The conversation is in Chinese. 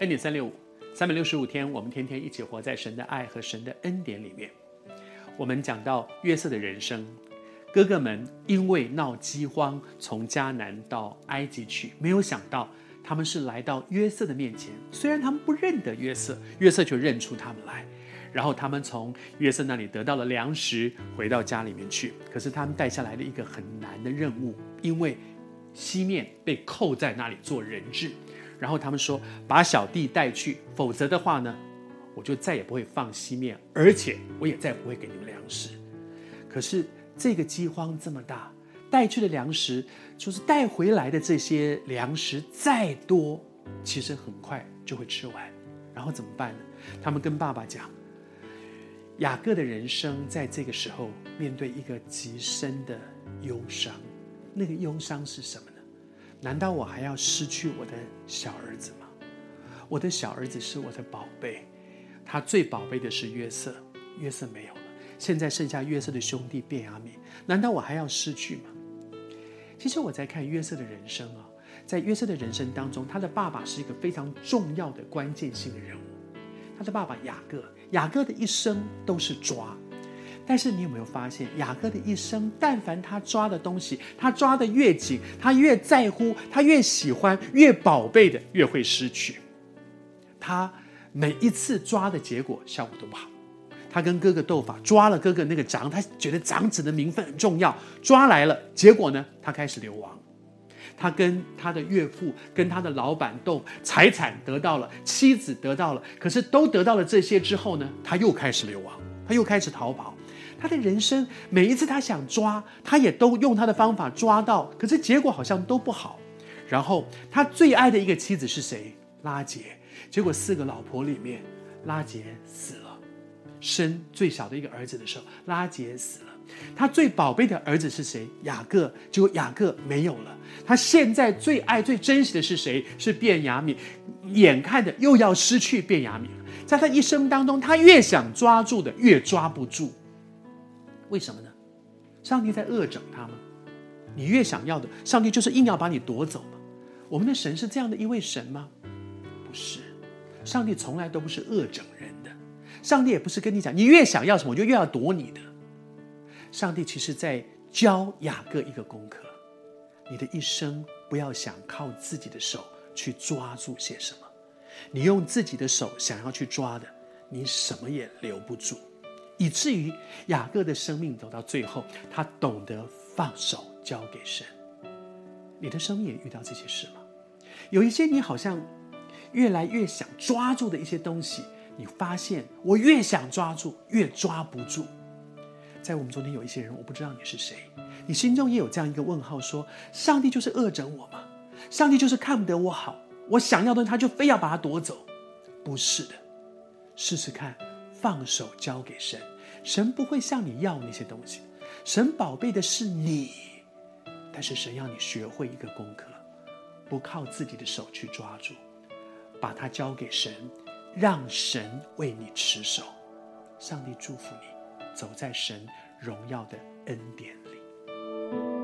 恩典三六五，三百六十五天，我们天天一起活在神的爱和神的恩典里面。我们讲到约瑟的人生，哥哥们因为闹饥荒，从迦南到埃及去，没有想到他们是来到约瑟的面前。虽然他们不认得约瑟，约瑟却认出他们来。然后他们从约瑟那里得到了粮食，回到家里面去。可是他们带下来了一个很难的任务，因为西面被扣在那里做人质。然后他们说：“把小弟带去，否则的话呢，我就再也不会放西面，而且我也再不会给你们粮食。”可是这个饥荒这么大，带去的粮食就是带回来的这些粮食再多，其实很快就会吃完。然后怎么办呢？他们跟爸爸讲：“雅各的人生在这个时候面对一个极深的忧伤，那个忧伤是什么呢？”难道我还要失去我的小儿子吗？我的小儿子是我的宝贝，他最宝贝的是约瑟，约瑟没有了，现在剩下约瑟的兄弟便雅悯，难道我还要失去吗？其实我在看约瑟的人生啊，在约瑟的人生当中，他的爸爸是一个非常重要的关键性的人物，他的爸爸雅各，雅各的一生都是抓。但是你有没有发现，雅各的一生，但凡他抓的东西，他抓的越紧，他越在乎，他越喜欢，越宝贝的，越会失去。他每一次抓的结果效果都不好。他跟哥哥斗法，抓了哥哥那个长，他觉得长子的名分很重要，抓来了，结果呢，他开始流亡。他跟他的岳父，跟他的老板斗，财产得到了，妻子得到了，可是都得到了这些之后呢，他又开始流亡，他又开始逃跑。他的人生每一次他想抓，他也都用他的方法抓到，可是结果好像都不好。然后他最爱的一个妻子是谁？拉杰。结果四个老婆里面，拉杰死了。生最小的一个儿子的时候，拉杰死了。他最宝贝的儿子是谁？雅各。结果雅各没有了。他现在最爱、最珍惜的是谁？是便雅悯。眼看着又要失去便雅悯了。在他一生当中，他越想抓住的，越抓不住。为什么呢？上帝在恶整他吗？你越想要的，上帝就是硬要把你夺走吗？我们的神是这样的一位神吗？不是，上帝从来都不是恶整人的。上帝也不是跟你讲，你越想要什么，我就越要夺你的。上帝其实在教雅各一个功课：你的一生不要想靠自己的手去抓住些什么，你用自己的手想要去抓的，你什么也留不住。以至于雅各的生命走到最后，他懂得放手交给神。你的生命也遇到这些事吗？有一些你好像越来越想抓住的一些东西，你发现我越想抓住，越抓不住。在我们中间有一些人，我不知道你是谁，你心中也有这样一个问号：说上帝就是恶整我吗？上帝就是看不得我好，我想要的他就非要把它夺走？不是的，试试看。放手交给神，神不会向你要那些东西，神宝贝的是你。但是神要你学会一个功课，不靠自己的手去抓住，把它交给神，让神为你持守。上帝祝福你，走在神荣耀的恩典里。